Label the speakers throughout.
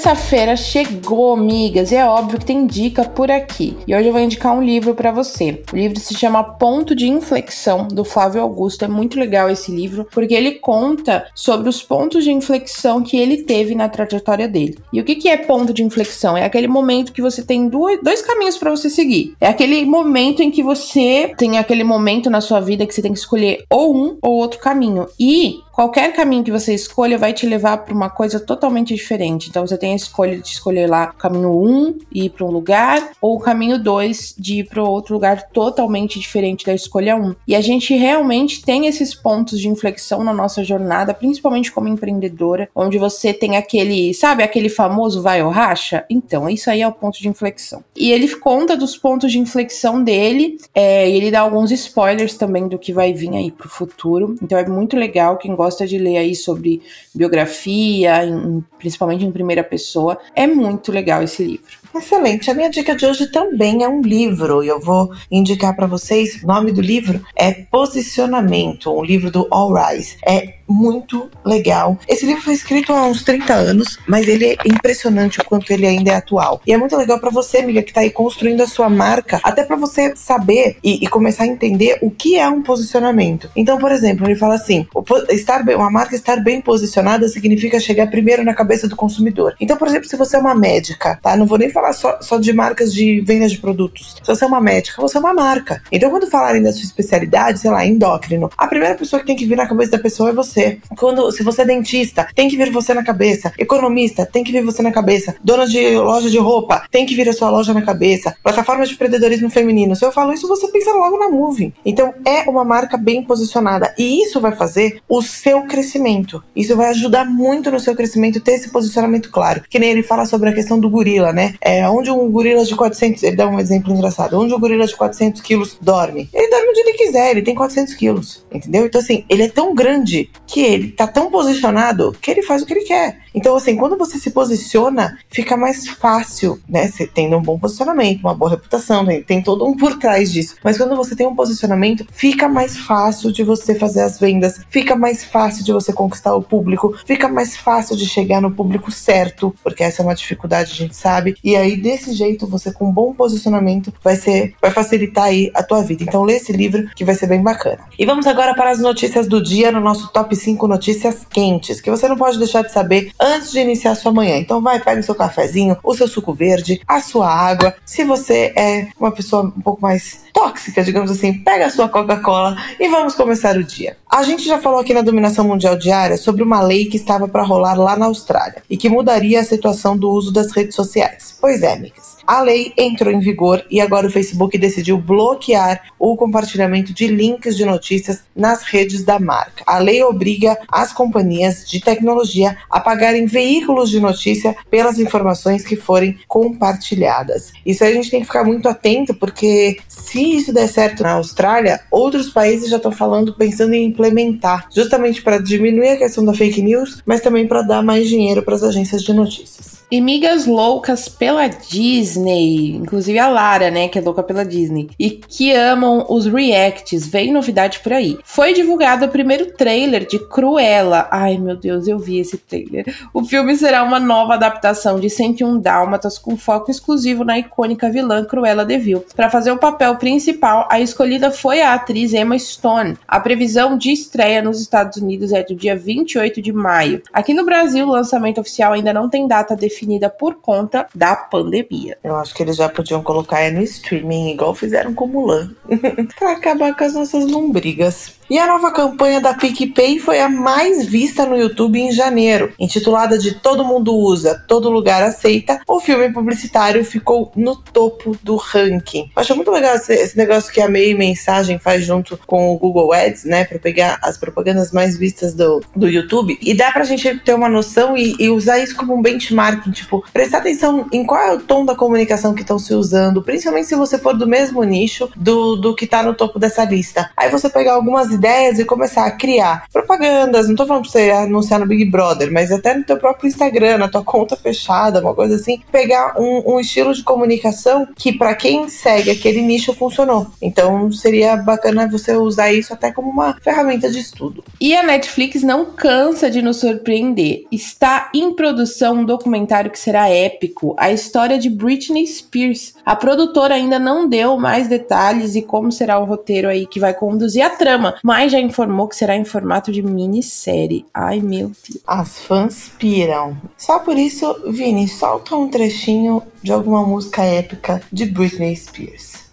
Speaker 1: Terça-feira chegou, amigas, e é óbvio que tem dica por aqui. E hoje eu vou indicar um livro para você. O livro se chama Ponto de Inflexão, do Flávio Augusto. É muito legal esse livro, porque ele conta sobre os pontos de inflexão que ele teve na trajetória dele. E o que, que é ponto de inflexão? É aquele momento que você tem dois caminhos para você seguir. É aquele momento em que você tem aquele momento na sua vida que você tem que escolher ou um ou outro caminho. E qualquer caminho que você escolha vai te levar para uma coisa totalmente diferente. Então você tem a escolha de escolher lá o caminho 1 um, e ir para um lugar, ou o caminho 2 de ir para outro lugar totalmente diferente da escolha 1. Um. E a gente realmente tem esses pontos de inflexão na nossa jornada, principalmente como empreendedora, onde você tem aquele, sabe, aquele famoso vai ou racha? Então, isso aí é o ponto de inflexão. E ele conta dos pontos de inflexão dele, é, e ele dá alguns spoilers também do que vai vir aí pro futuro. Então é muito legal quem gosta gosta de ler aí sobre biografia, em, principalmente em primeira pessoa, é muito legal esse livro.
Speaker 2: Excelente. A minha dica de hoje também é um livro e eu vou indicar para vocês. O nome do livro é Posicionamento, um livro do All Rise. É muito legal. Esse livro foi escrito há uns 30 anos, mas ele é impressionante o quanto ele ainda é atual. E é muito legal para você, amiga, que tá aí construindo a sua marca, até para você saber e, e, começar a entender o que é um posicionamento. Então, por exemplo, ele fala assim: estar bem, uma marca estar bem posicionada significa chegar primeiro na cabeça do consumidor. Então, por exemplo, se você é uma médica, tá? Não vou nem falar só, só de marcas de venda de produtos. Se você é uma médica, você é uma marca. Então, quando falarem da sua especialidade, sei lá, endócrino, a primeira pessoa que tem que vir na cabeça da pessoa é você você. Quando, se você é dentista, tem que vir você na cabeça. Economista, tem que vir você na cabeça. Dona de loja de roupa, tem que vir a sua loja na cabeça. Plataforma de empreendedorismo feminino. Se eu falo isso, você pensa logo na Moving. Então, é uma marca bem posicionada. E isso vai fazer o seu crescimento. Isso vai ajudar muito no seu crescimento ter esse posicionamento claro. Que nem ele fala sobre a questão do gorila, né? É, onde um gorila de 400, ele dá um exemplo engraçado, onde um gorila de 400 quilos dorme? Ele dorme onde ele quiser, ele tem 400 quilos, entendeu? Então, assim, ele é tão grande que ele tá tão posicionado que ele faz o que ele quer. Então, assim, quando você se posiciona, fica mais fácil, né? Você tendo um bom posicionamento, uma boa reputação, tem, tem todo um por trás disso. Mas quando você tem um posicionamento, fica mais fácil de você fazer as vendas, fica mais fácil de você conquistar o público, fica mais fácil de chegar no público certo, porque essa é uma dificuldade, a gente sabe. E aí, desse jeito, você com um bom posicionamento vai ser, vai facilitar aí a tua vida. Então, lê esse livro que vai ser bem bacana. E vamos agora para as notícias do dia no nosso top 5 notícias quentes, que você não pode deixar de saber antes de iniciar sua manhã. Então vai, pega o seu cafezinho, o seu suco verde, a sua água. Se você é uma pessoa um pouco mais tóxica, digamos assim, pega a sua Coca-Cola e vamos começar o dia. A gente já falou aqui na Dominação Mundial Diária sobre uma lei que estava para rolar lá na Austrália e que mudaria a situação do uso das redes sociais. Pois é, amigas. A lei entrou em vigor e agora o Facebook decidiu bloquear o compartilhamento de links de notícias nas redes da marca. A lei obriga as companhias de tecnologia a pagarem veículos de notícia pelas informações que forem compartilhadas. Isso a gente tem que ficar muito atento porque se isso der certo na Austrália, outros países já estão falando, pensando em implementar, justamente para diminuir a questão da fake news, mas também para dar mais dinheiro para as agências de notícias.
Speaker 1: E migas loucas pela Disney, inclusive a Lara, né, que é louca pela Disney, e que amam os reacts, vem novidade por aí. Foi divulgado o primeiro trailer de Cruella. Ai, meu Deus, eu vi esse trailer. O filme será uma nova adaptação de 101 Dálmatas com foco exclusivo na icônica vilã Cruella de Vil. Para fazer o papel principal, a escolhida foi a atriz Emma Stone. A previsão de estreia nos Estados Unidos é do dia 28 de maio. Aqui no Brasil, o lançamento oficial ainda não tem data definida por conta da pandemia.
Speaker 2: Eu acho que eles já podiam colocar no streaming, igual fizeram com Mulan, para acabar com as nossas lombrigas. E a nova campanha da PicPay foi a mais vista no YouTube em janeiro, intitulada de Todo Mundo Usa, Todo Lugar Aceita. O filme publicitário ficou no topo do ranking. Eu acho muito legal esse, negócio que a Meio Mensagem faz junto com o Google Ads, né, para pegar as propagandas mais vistas do, do YouTube. E dá pra gente ter uma noção e, e usar isso como um benchmarking, tipo, prestar atenção em qual é o tom da comunicação que estão se usando, principalmente se você for do mesmo nicho do, do que tá no topo dessa lista. Aí você pegar algumas ideias e começar a criar propagandas, não tô falando pra você anunciar no Big Brother, mas até no teu próprio Instagram, na tua conta fechada, uma coisa assim, pegar um, um estilo de comunicação que para quem segue aquele nicho funcionou. Então seria bacana você usar isso até como uma ferramenta de estudo.
Speaker 1: E a Netflix não cansa de nos surpreender. Está em produção um documentário que será épico, a história de Britney Spears. A produtora ainda não deu mais detalhes e como será o roteiro aí que vai conduzir a trama, mas já informou que será em formato de minissérie. Ai meu Deus.
Speaker 2: As fãs piram. Só por isso, Vini, solta um trechinho de alguma música épica de Britney Spears.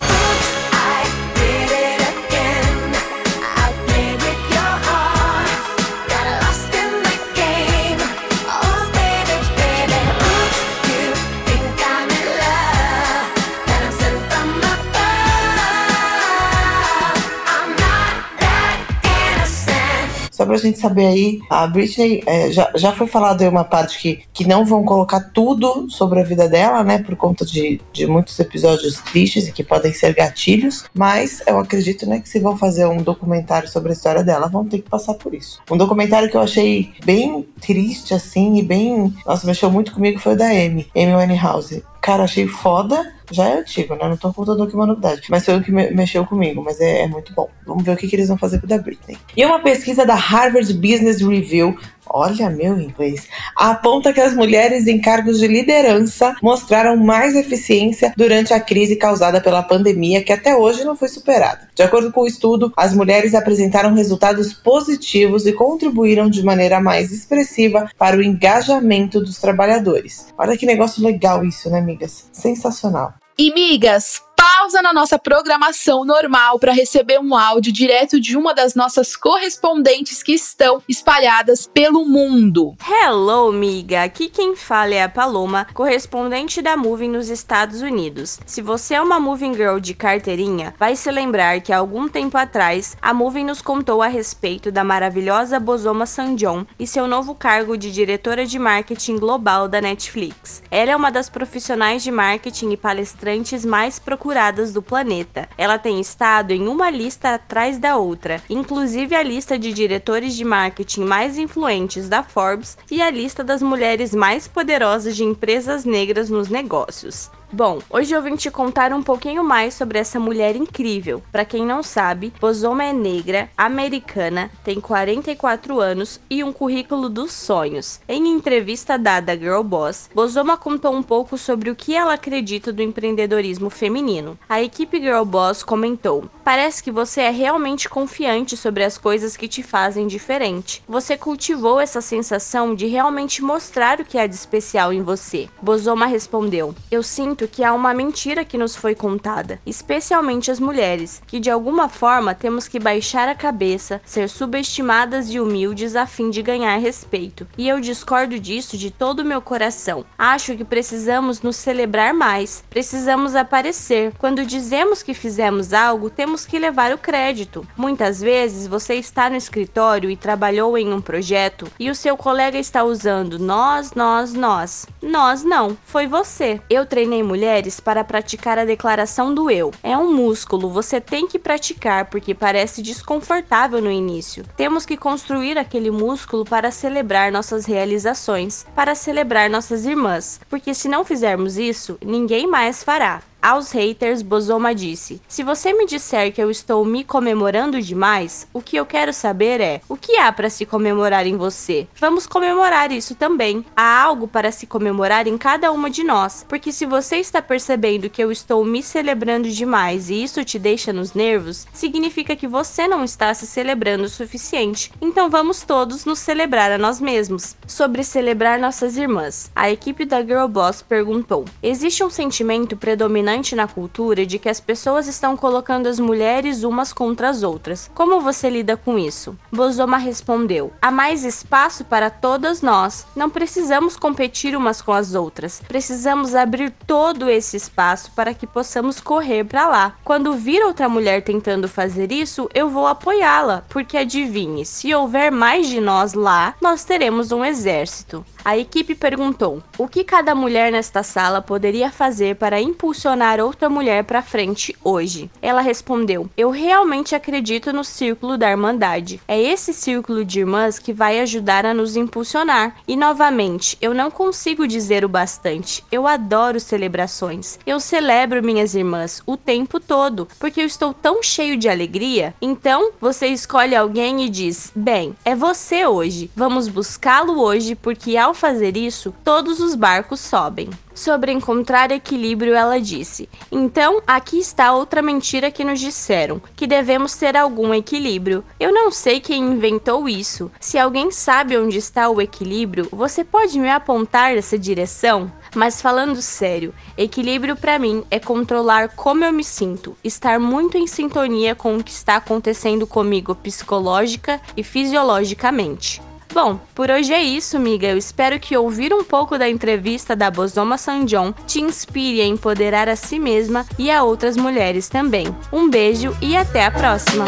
Speaker 2: Pra gente saber aí, a Britney é, já, já foi falado aí uma parte que, que não vão colocar tudo sobre a vida dela, né? Por conta de, de muitos episódios tristes e que podem ser gatilhos. Mas eu acredito, né, que se vão fazer um documentário sobre a história dela, vão ter que passar por isso. Um documentário que eu achei bem triste, assim, e bem. Nossa, mexeu muito comigo foi o da Amy, Amy Winehouse. Cara, achei foda já é antigo, né? Não tô contando aqui uma novidade. Mas foi o que me mexeu comigo, mas é, é, muito bom. Vamos ver o que, que eles vão fazer com da Britney. E uma pesquisa da Harvard Business Review olha meu inglês, aponta que as mulheres em cargos de liderança mostraram mais eficiência durante a crise causada pela pandemia, que até hoje não foi superada. De acordo com o estudo, as mulheres apresentaram resultados positivos e contribuíram de maneira mais expressiva para o engajamento dos trabalhadores. Olha que negócio legal isso, né, amigas? Sensacional.
Speaker 3: E migas, pausa na nossa programação normal para receber um áudio direto de uma das nossas correspondentes que estão espalhadas pelo mundo.
Speaker 4: Hello, miga! Aqui quem fala é a Paloma, correspondente da Moving nos Estados Unidos. Se você é uma Moving Girl de carteirinha, vai se lembrar que há algum tempo atrás a Moving nos contou a respeito da maravilhosa Bozoma Sanjon e seu novo cargo de diretora de marketing global da Netflix. Ela é uma das profissionais de marketing e palestrantes mais procuradas do planeta. Ela tem estado em uma lista atrás da outra, inclusive a lista de diretores de marketing mais influentes da Forbes e a lista das mulheres mais poderosas de empresas negras nos negócios. Bom, hoje eu vim te contar um pouquinho mais sobre essa mulher incrível. Para quem não sabe, Bozoma é negra, americana, tem 44 anos e um currículo dos sonhos. Em entrevista dada a Girl Boss, Bozoma contou um pouco sobre o que ela acredita do empreendedorismo feminino. A equipe Girl Boss comentou: Parece que você é realmente confiante sobre as coisas que te fazem diferente. Você cultivou essa sensação de realmente mostrar o que há de especial em você. Bozoma respondeu: Eu sinto sinto que há uma mentira que nos foi contada, especialmente as mulheres, que de alguma forma temos que baixar a cabeça, ser subestimadas e humildes a fim de ganhar respeito. E eu discordo disso de todo o meu coração. Acho que precisamos nos celebrar mais, precisamos aparecer. Quando dizemos que fizemos algo, temos que levar o crédito. Muitas vezes você está no escritório e trabalhou em um projeto e o seu colega está usando nós, nós, nós. Nós não, foi você. Eu treinei mulheres para praticar a declaração do eu. É um músculo, você tem que praticar porque parece desconfortável no início. Temos que construir aquele músculo para celebrar nossas realizações, para celebrar nossas irmãs, porque se não fizermos isso, ninguém mais fará. Aos haters, Bozoma disse: Se você me disser que eu estou me comemorando demais, o que eu quero saber é: o que há para se comemorar em você? Vamos comemorar isso também. Há algo para se comemorar em cada uma de nós, porque se você está percebendo que eu estou me celebrando demais e isso te deixa nos nervos, significa que você não está se celebrando o suficiente. Então vamos todos nos celebrar a nós mesmos. Sobre celebrar nossas irmãs, a equipe da Girl Boss perguntou: Existe um sentimento predominante impressionante na cultura de que as pessoas estão colocando as mulheres umas contra as outras. Como você lida com isso? Bozoma respondeu: Há mais espaço para todas nós. Não precisamos competir umas com as outras. Precisamos abrir todo esse espaço para que possamos correr para lá. Quando vir outra mulher tentando fazer isso, eu vou apoiá-la, porque adivinhe, se houver mais de nós lá, nós teremos um exército. A equipe perguntou: o que cada mulher nesta sala poderia fazer para impulsionar outra mulher para frente hoje? Ela respondeu: Eu realmente acredito no círculo da Irmandade. É esse círculo de irmãs que vai ajudar a nos impulsionar. E novamente, eu não consigo dizer o bastante. Eu adoro celebrações. Eu celebro minhas irmãs o tempo todo, porque eu estou tão cheio de alegria. Então, você escolhe alguém e diz: Bem, é você hoje. Vamos buscá-lo hoje, porque ao fazer isso, todos os barcos sobem. Sobre encontrar equilíbrio, ela disse: Então, aqui está outra mentira que nos disseram, que devemos ter algum equilíbrio. Eu não sei quem inventou isso. Se alguém sabe onde está o equilíbrio, você pode me apontar nessa direção? Mas falando sério, equilíbrio para mim é controlar como eu me sinto, estar muito em sintonia com o que está acontecendo comigo psicológica e fisiologicamente. Bom, por hoje é isso, amiga. Eu espero que ouvir um pouco da entrevista da Bosoma Sanjon te inspire a empoderar a si mesma e a outras mulheres também. Um beijo e até a próxima!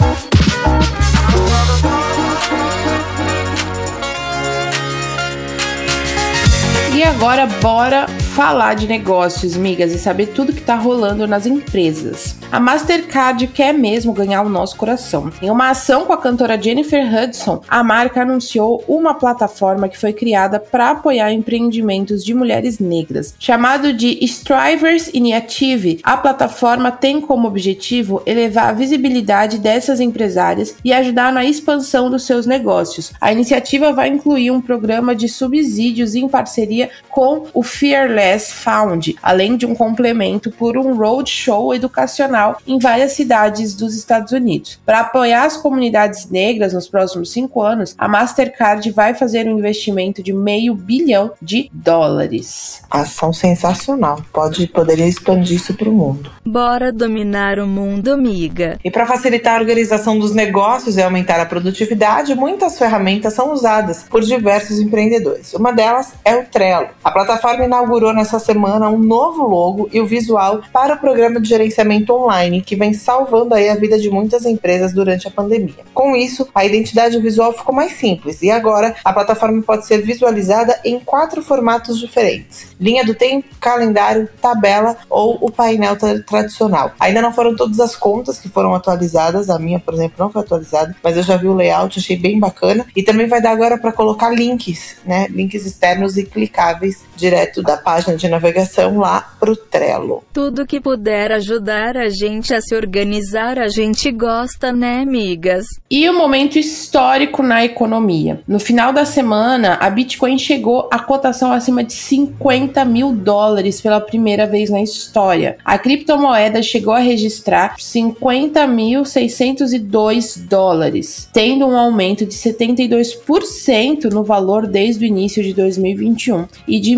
Speaker 1: E agora bora falar de negócios, migas, e saber tudo que tá rolando nas empresas. A Mastercard quer mesmo ganhar o nosso coração. Em uma ação com a cantora Jennifer Hudson, a marca anunciou uma plataforma que foi criada para apoiar empreendimentos de mulheres negras. Chamado de Strivers Initiative, a plataforma tem como objetivo elevar a visibilidade dessas empresárias e ajudar na expansão dos seus negócios. A iniciativa vai incluir um programa de subsídios em parceria com o Fearless Found, além de um complemento por um roadshow educacional em várias cidades dos Estados Unidos. Para apoiar as comunidades negras nos próximos cinco anos, a Mastercard vai fazer um investimento de meio bilhão de dólares.
Speaker 2: Ação sensacional. Pode poderia expandir isso para o mundo.
Speaker 5: Bora dominar o mundo, amiga.
Speaker 2: E para facilitar a organização dos negócios e aumentar a produtividade, muitas ferramentas são usadas por diversos empreendedores. Uma delas é o Trello. A plataforma inaugurou nessa semana um novo logo e o visual para o programa de gerenciamento online que vem salvando aí a vida de muitas empresas durante a pandemia. Com isso, a identidade visual ficou mais simples e agora a plataforma pode ser visualizada em quatro formatos diferentes: linha do tempo, calendário, tabela ou o painel tra tradicional. Ainda não foram todas as contas que foram atualizadas, a minha, por exemplo, não foi atualizada, mas eu já vi o layout, achei bem bacana e também vai dar agora para colocar links, né? Links externos e clicáveis direto da página de navegação lá pro Trello.
Speaker 5: Tudo que puder ajudar a gente a se organizar, a gente gosta, né, amigas?
Speaker 1: E o um momento histórico na economia. No final da semana, a Bitcoin chegou a cotação acima de 50 mil dólares pela primeira vez na história. A criptomoeda chegou a registrar 50.602 dólares, tendo um aumento de 72% no valor desde o início de 2021 e de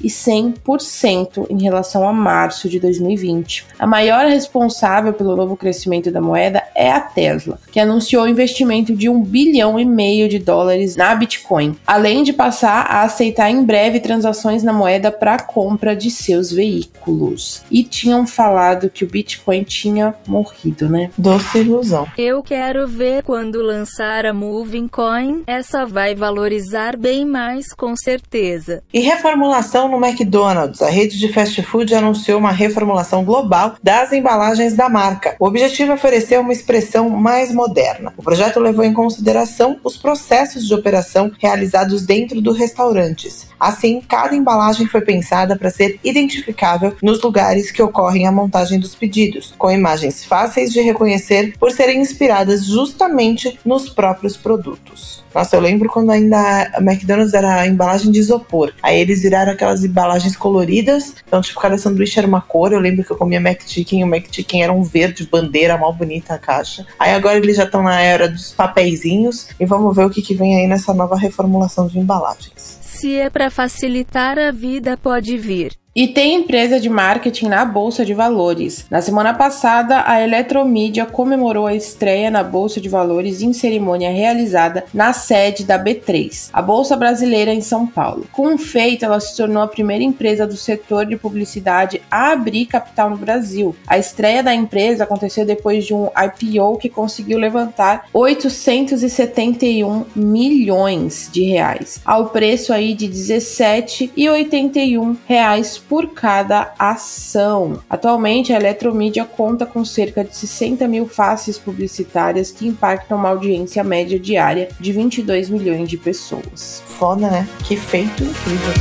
Speaker 1: 1.100% em relação a março de 2020. A maior responsável pelo novo crescimento da moeda é a Tesla, que anunciou investimento de um bilhão e meio de dólares na Bitcoin, além de passar a aceitar em breve transações na moeda para compra de seus veículos. E tinham falado que o Bitcoin tinha morrido, né?
Speaker 2: Doce ilusão.
Speaker 5: Eu quero ver quando lançar a Moving Coin, essa vai valorizar bem mais com certeza.
Speaker 2: E reformulação no McDonald's. A rede de fast food anunciou uma reformulação global das embalagens da marca. O objetivo é oferecer uma expressão mais moderna. O projeto levou em consideração os processos de operação realizados dentro dos restaurantes. Assim, cada embalagem foi pensada para ser identificável nos lugares que ocorrem a montagem dos pedidos, com imagens fáceis de reconhecer por serem inspiradas justamente nos próprios produtos. Nossa, eu lembro quando ainda a McDonald's era a embalagem de isopor. Aí eles viraram aquelas embalagens coloridas. Então, tipo, cada sanduíche era uma cor. Eu lembro que eu comia McChicken e o McChicken era um verde bandeira, mal bonita a caixa. Aí agora eles já estão na era dos papeizinhos. E vamos ver o que, que vem aí nessa nova reformulação de embalagens.
Speaker 5: Se é para facilitar a vida, pode vir.
Speaker 1: E tem empresa de marketing na Bolsa de Valores. Na semana passada, a Eletromídia comemorou a estreia na Bolsa de Valores em cerimônia realizada na sede da B3, a Bolsa Brasileira em São Paulo. Com o feito, ela se tornou a primeira empresa do setor de publicidade a abrir capital no Brasil. A estreia da empresa aconteceu depois de um IPO que conseguiu levantar 871 milhões de reais, ao preço aí de 17,81 reais por cada ação. Atualmente, a Eletromídia conta com cerca de 60 mil faces publicitárias que impactam uma audiência média diária de 22 milhões de pessoas.
Speaker 2: Foda, né? Que feito incrível.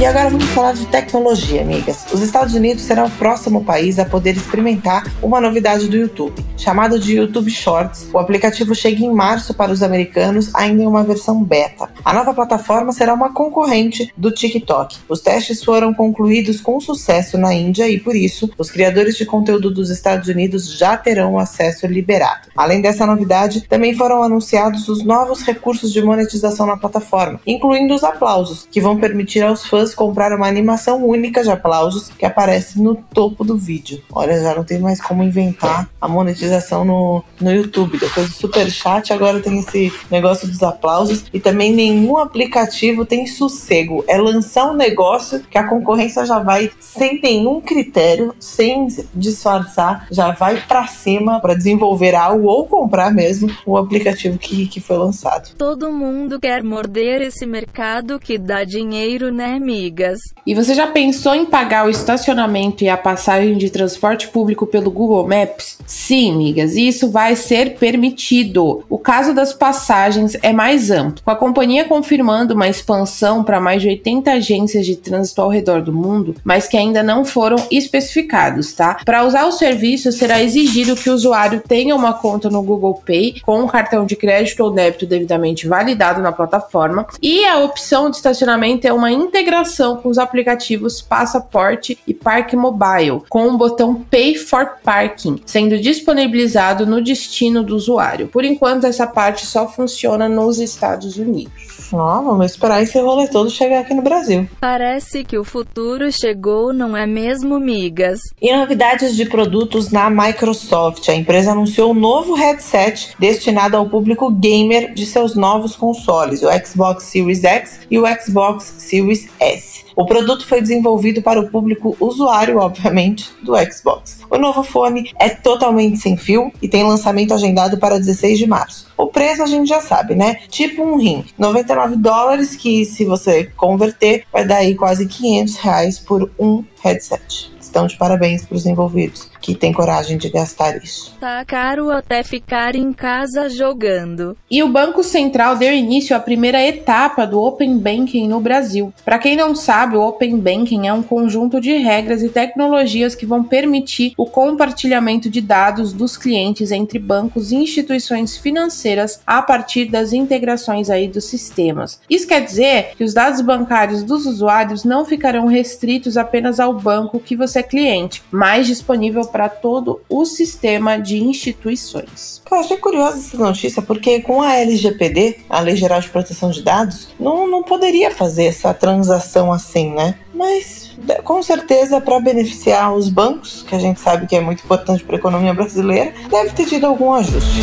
Speaker 2: E agora vamos falar de tecnologia, amigas. Os Estados Unidos serão o próximo país a poder experimentar uma novidade do YouTube, chamado de YouTube Shorts. O aplicativo chega em março para os americanos, ainda em uma versão beta. A nova plataforma será uma concorrente do TikTok. Os testes foram concluídos com sucesso na Índia e, por isso, os criadores de conteúdo dos Estados Unidos já terão acesso liberado. Além dessa novidade, também foram anunciados os novos recursos de monetização na plataforma, incluindo os aplausos, que vão permitir aos fãs comprar uma animação única de aplausos que aparece no topo do vídeo. Olha, já não tem mais como inventar a monetização no, no YouTube. Depois do super chat, agora tem esse negócio dos aplausos e também nenhum aplicativo tem sossego. É lançar um negócio que a concorrência já vai sem nenhum critério, sem disfarçar, já vai para cima para desenvolver algo ou comprar mesmo o aplicativo que, que foi lançado.
Speaker 5: Todo mundo quer morder esse mercado que dá dinheiro, né, Mi? amigas.
Speaker 1: E você já pensou em pagar o estacionamento e a passagem de transporte público pelo Google Maps? Sim, amigas, isso vai ser permitido. O caso das passagens é mais amplo, com a companhia confirmando uma expansão para mais de 80 agências de trânsito ao redor do mundo, mas que ainda não foram especificados, tá? Para usar o serviço, será exigido que o usuário tenha uma conta no Google Pay com um cartão de crédito ou débito devidamente validado na plataforma, e a opção de estacionamento é uma integração com os aplicativos Passaporte e Parque Mobile, com o botão Pay for Parking, sendo disponibilizado no destino do usuário. Por enquanto, essa parte só funciona nos Estados Unidos.
Speaker 2: Ó, vamos esperar esse rolê todo chegar aqui no Brasil.
Speaker 5: Parece que o futuro chegou, não é mesmo, migas?
Speaker 2: E novidades de produtos na Microsoft. A empresa anunciou um novo headset destinado ao público gamer de seus novos consoles, o Xbox Series X e o Xbox Series S. O produto foi desenvolvido para o público usuário, obviamente, do Xbox. O novo fone é totalmente sem fio e tem lançamento agendado para 16 de março. O preço a gente já sabe, né? Tipo um rim, 99 dólares, que se você converter, vai dar aí quase 500 reais por um headset. Estão de parabéns para os envolvidos que tem coragem de gastar isso.
Speaker 5: Tá caro até ficar em casa jogando.
Speaker 1: E o Banco Central deu início à primeira etapa do Open Banking no Brasil. Para quem não sabe, o Open Banking é um conjunto de regras e tecnologias que vão permitir o compartilhamento de dados dos clientes entre bancos e instituições financeiras a partir das integrações aí dos sistemas. Isso quer dizer que os dados bancários dos usuários não ficarão restritos apenas ao banco que você é cliente, mas disponível para todo o sistema de instituições.
Speaker 2: Eu achei curiosa essa notícia, porque com a LGPD, a Lei Geral de Proteção de Dados, não, não poderia fazer essa transação assim, né? Mas com certeza para beneficiar os bancos, que a gente sabe que é muito importante para a economia brasileira, deve ter tido algum ajuste.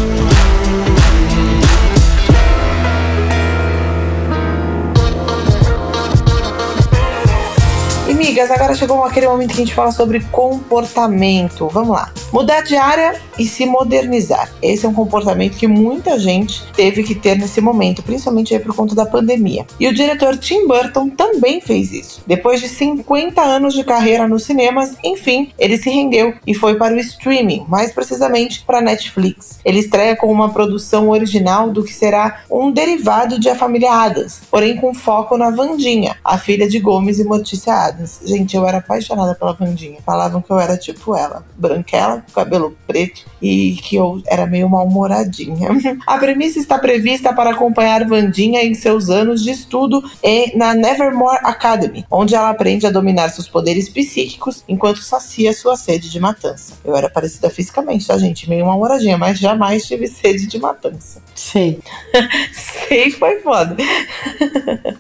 Speaker 2: Amigas, agora chegou aquele momento que a gente fala sobre comportamento. Vamos lá. Mudar de área e se modernizar. Esse é um comportamento que muita gente teve que ter nesse momento, principalmente por conta da pandemia. E o diretor Tim Burton também fez isso. Depois de 50 anos de carreira nos cinemas, enfim, ele se rendeu e foi para o streaming, mais precisamente para Netflix. Ele estreia com uma produção original do que será um derivado de A Família Adams, porém com foco na Vandinha, a filha de Gomes e Mortícia Adams. Gente, eu era apaixonada pela Vandinha. Falavam que eu era tipo ela, branquela, com cabelo preto e que eu era meio mal-humoradinha. A premissa está prevista para acompanhar Vandinha em seus anos de estudo e na Nevermore Academy, onde ela aprende a dominar seus poderes psíquicos enquanto sacia sua sede de matança. Eu era parecida fisicamente, tá, gente? Meio mal-humoradinha, mas jamais tive sede de matança.
Speaker 1: Sei.
Speaker 2: Sei, foi foda.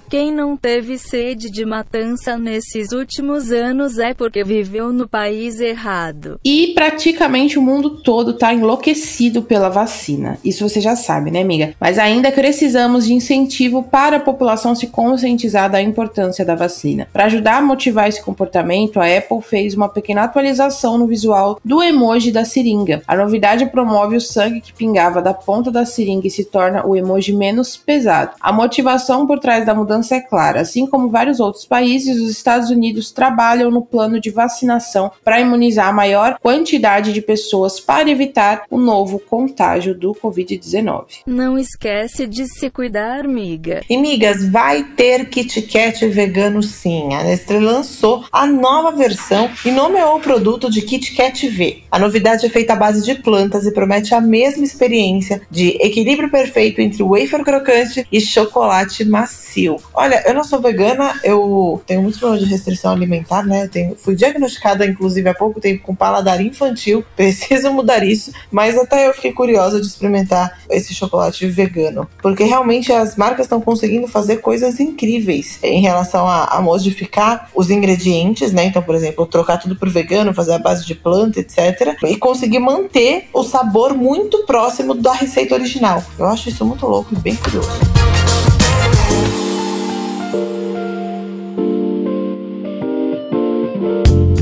Speaker 5: Quem não teve sede de matança nesses últimos anos é porque viveu no país errado.
Speaker 1: E praticamente o mundo todo tá enlouquecido pela vacina. Isso você já sabe, né, amiga? Mas ainda precisamos de incentivo para a população se conscientizar da importância da vacina. Para ajudar a motivar esse comportamento, a Apple fez uma pequena atualização no visual do emoji da seringa. A novidade promove o sangue que pingava da ponta da seringa e se torna o emoji menos pesado. A motivação por trás da mudança é clara. Assim como vários outros países, os Estados Unidos trabalham no plano de vacinação para imunizar a maior quantidade de pessoas para evitar o novo contágio do Covid-19.
Speaker 5: Não esquece de se cuidar, miga.
Speaker 2: E migas, vai ter Kit Kat vegano sim. A Nestlé lançou a nova versão e nomeou o produto de Kit Kat V. A novidade é feita à base de plantas e promete a mesma experiência de equilíbrio perfeito entre wafer crocante e chocolate macio. Olha, eu não sou vegana, eu tenho muitos problemas de restrição alimentar, né? Eu tenho, fui diagnosticada, inclusive, há pouco tempo com paladar infantil. Preciso mudar isso, mas até eu fiquei curiosa de experimentar esse chocolate vegano, porque realmente as marcas estão conseguindo fazer coisas incríveis em relação a, a, modificar os ingredientes, né? Então, por exemplo, trocar tudo por vegano, fazer a base de planta, etc. E conseguir manter o sabor muito próximo da receita original. Eu acho isso muito louco e bem curioso.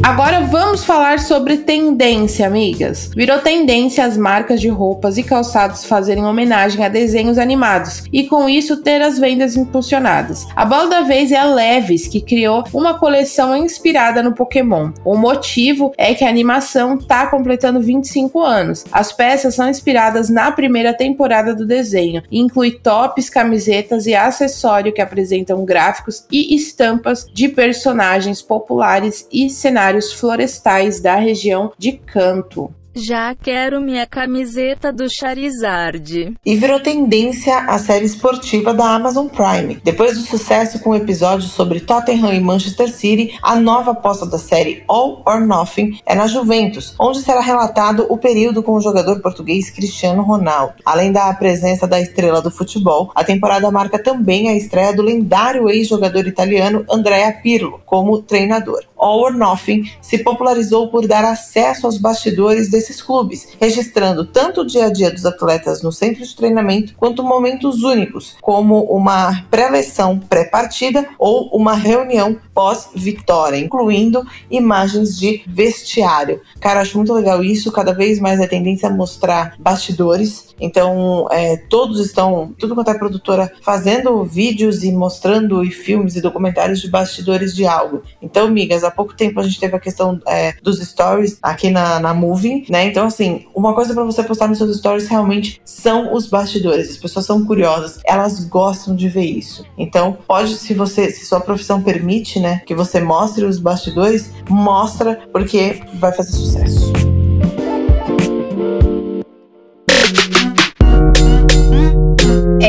Speaker 1: Agora vamos falar sobre tendência, amigas. Virou tendência as marcas de roupas e calçados fazerem homenagem a desenhos animados e com isso ter as vendas impulsionadas. A bola da vez é a Levis, que criou uma coleção inspirada no Pokémon. O motivo é que a animação está completando 25 anos. As peças são inspiradas na primeira temporada do desenho e inclui tops, camisetas e acessórios que apresentam gráficos e estampas de personagens populares e cenários florestais da região de Canto.
Speaker 5: Já quero minha camiseta do Charizard.
Speaker 2: E virou tendência a série esportiva da Amazon Prime. Depois do sucesso com o episódio sobre Tottenham e Manchester City, a nova aposta da série All or Nothing é na Juventus, onde será relatado o período com o jogador português Cristiano Ronaldo. Além da presença da estrela do futebol, a temporada marca também a estreia do lendário ex-jogador italiano Andrea Pirlo como treinador. All or Nothing se popularizou por dar acesso aos bastidores desse desses clubes, registrando tanto o dia a dia dos atletas no centro de treinamento quanto momentos únicos, como uma pré-leção pré-partida ou uma reunião pós-vitória, incluindo imagens de vestiário. Cara, acho muito legal isso. Cada vez mais é tendência a mostrar bastidores. Então, é, todos estão, tudo quanto é produtora, fazendo vídeos e mostrando e filmes e documentários de bastidores de algo. Então, migas, há pouco tempo a gente teve a questão é, dos stories aqui na, na Movie, né? Então, assim, uma coisa para você postar nos seus stories realmente são os bastidores. As pessoas são curiosas, elas gostam de ver isso. Então, pode, se você, se sua profissão permite, né, que você mostre os bastidores, mostra, porque vai fazer sucesso.